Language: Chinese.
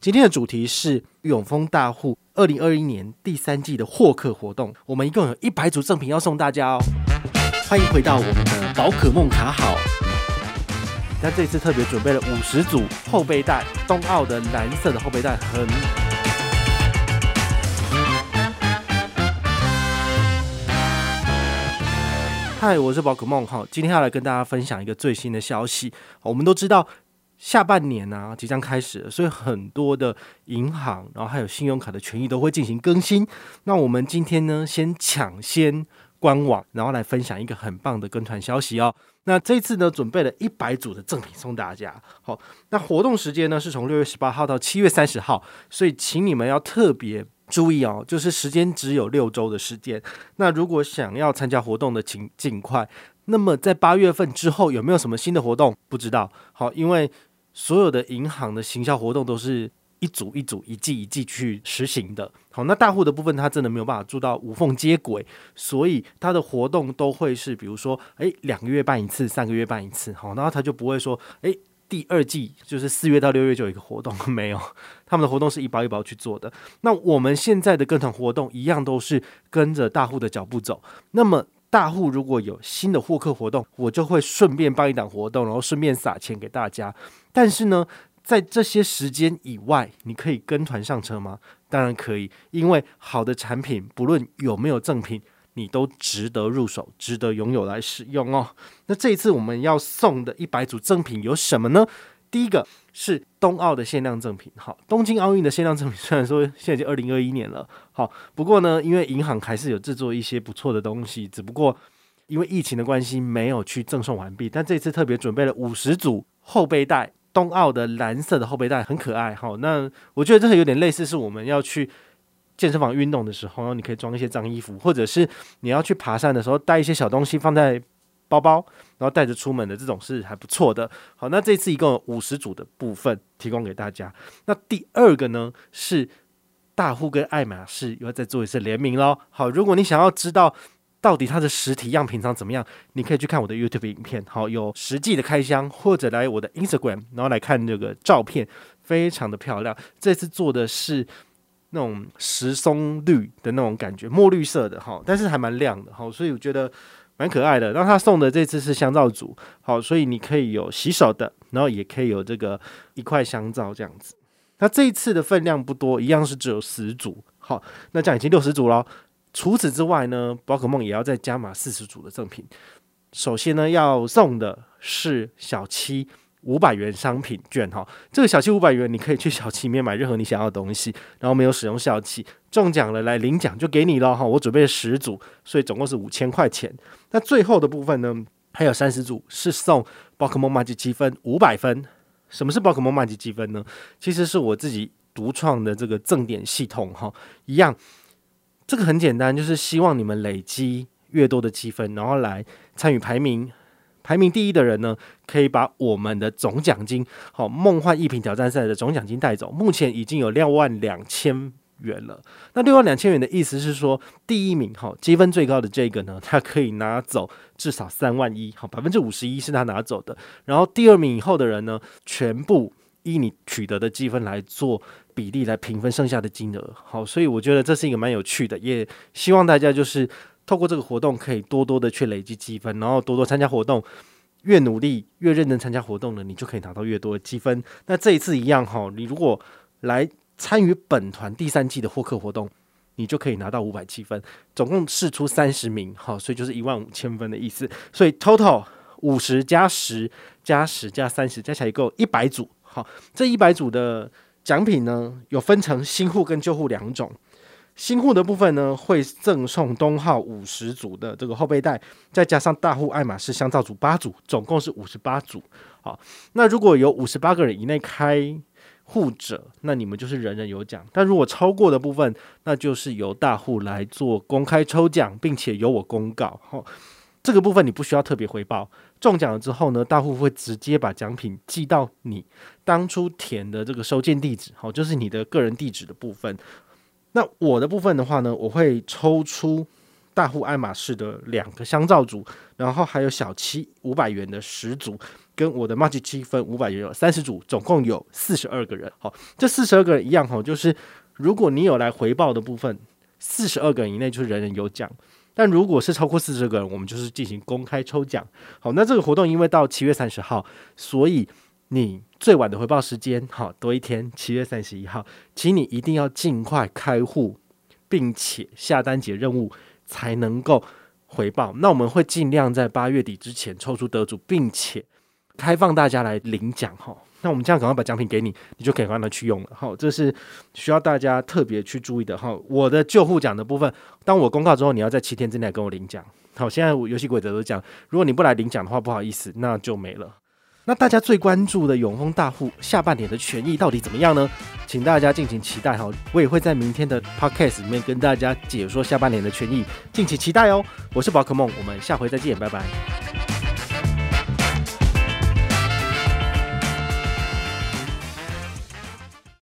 今天的主题是永丰大户二零二一年第三季的获客活动，我们一共有一百组赠品要送大家哦。欢迎回到我们的宝可梦卡好，那这次特别准备了五十组后背带，冬奥的蓝色的后背带很。嗨，我是宝可梦哈，今天要来跟大家分享一个最新的消息。我们都知道。下半年呢、即将开始，所以很多的银行，然后还有信用卡的权益都会进行更新。那我们今天呢，先抢先官网，然后来分享一个很棒的跟团消息哦。那这次呢，准备了一百组的赠品送大家。好，那活动时间呢是从六月十八号到七月三十号，所以请你们要特别注意哦，就是时间只有六周的时间。那如果想要参加活动的，请尽快。那么在八月份之后有没有什么新的活动？不知道。好，因为所有的银行的行销活动都是一组一组、一季一季去实行的。好，那大户的部分它真的没有办法做到无缝接轨，所以它的活动都会是，比如说，诶，两个月办一次，三个月办一次。好，然后它就不会说，诶，第二季就是四月到六月就有一个活动，没有，他们的活动是一包一包去做的。那我们现在的跟团活动一样都是跟着大户的脚步走。那么。大户如果有新的获客活动，我就会顺便办一档活动，然后顺便撒钱给大家。但是呢，在这些时间以外，你可以跟团上车吗？当然可以，因为好的产品不论有没有赠品，你都值得入手，值得拥有来使用哦。那这一次我们要送的一百组赠品有什么呢？第一个是东奥的限量赠品，好，东京奥运的限量赠品，虽然说现在已经二零二一年了，好，不过呢，因为银行还是有制作一些不错的东西，只不过因为疫情的关系没有去赠送完毕，但这次特别准备了五十组后背带，冬奥的蓝色的后背带很可爱，好，那我觉得这个有点类似是我们要去健身房运动的时候，你可以装一些脏衣服，或者是你要去爬山的时候带一些小东西放在。包包，然后带着出门的这种是还不错的。好，那这次一共有五十组的部分提供给大家。那第二个呢是大户跟爱马仕又要再做一次联名喽。好，如果你想要知道到底它的实体样品长怎么样，你可以去看我的 YouTube 影片。好，有实际的开箱，或者来我的 Instagram，然后来看这个照片，非常的漂亮。这次做的是那种石松绿的那种感觉，墨绿色的哈，但是还蛮亮的。好，所以我觉得。蛮可爱的，然后他送的这次是香皂组，好，所以你可以有洗手的，然后也可以有这个一块香皂这样子。那这一次的分量不多，一样是只有十组，好，那这样已经六十组了。除此之外呢，宝可梦也要再加码四十组的赠品。首先呢，要送的是小七。五百元商品券哈，这个小七五百元，你可以去小七里面买任何你想要的东西，然后没有使用效期，中奖了来领奖就给你了哈。我准备了十组，所以总共是五千块钱。那最后的部分呢，还有三十组是送宝可梦麻吉积分五百分。什么是宝可梦麻吉积分呢？其实是我自己独创的这个赠点系统哈，一样，这个很简单，就是希望你们累积越多的积分，然后来参与排名。排名第一的人呢，可以把我们的总奖金，好梦幻一品挑战赛的总奖金带走。目前已经有六万两千元了。那六万两千元的意思是说，第一名哈积分最高的这个呢，他可以拿走至少三万一，好百分之五十一是他拿走的。然后第二名以后的人呢，全部依你取得的积分来做比例来平分剩下的金额。好，所以我觉得这是一个蛮有趣的，也希望大家就是。透过这个活动，可以多多的去累积积分，然后多多参加活动。越努力、越认真参加活动呢，你就可以拿到越多的积分。那这一次一样哈，你如果来参与本团第三季的获客活动，你就可以拿到五百积分。总共试出三十名，好，所以就是一万五千分的意思。所以 total 五十加十加十加三十加起来一共一百组。好，这一百组的奖品呢，有分成新户跟旧户两种。新户的部分呢，会赠送东奥五十组的这个后背带，再加上大户爱马仕香皂组八组，总共是五十八组。好，那如果有五十八个人以内开户者，那你们就是人人有奖。但如果超过的部分，那就是由大户来做公开抽奖，并且由我公告。好，这个部分你不需要特别回报。中奖了之后呢，大户会直接把奖品寄到你当初填的这个收件地址，好，就是你的个人地址的部分。那我的部分的话呢，我会抽出大户爱马仕的两个香皂组，然后还有小七五百元的十组，跟我的 Magic 积分五百元有三十组，总共有四十二个人。好，这四十二个人一样哈，就是如果你有来回报的部分，四十二个人以内就是人人有奖。但如果是超过四十个人，我们就是进行公开抽奖。好，那这个活动因为到七月三十号，所以你最晚的回报时间，好，多一天，七月三十一号，请你一定要尽快开户，并且下单解任务才能够回报。那我们会尽量在八月底之前抽出得主，并且开放大家来领奖。哈。那我们这样赶快把奖品给你，你就可以让他去用了。好，这是需要大家特别去注意的。哈，我的救护奖的部分，当我公告之后，你要在七天之内跟我领奖。好，现在游戏规则都讲，如果你不来领奖的话，不好意思，那就没了。那大家最关注的永丰大户下半年的权益到底怎么样呢？请大家敬请期待。哈，我也会在明天的 podcast 里面跟大家解说下半年的权益，敬请期待哦。我是宝可梦，我们下回再见，拜拜。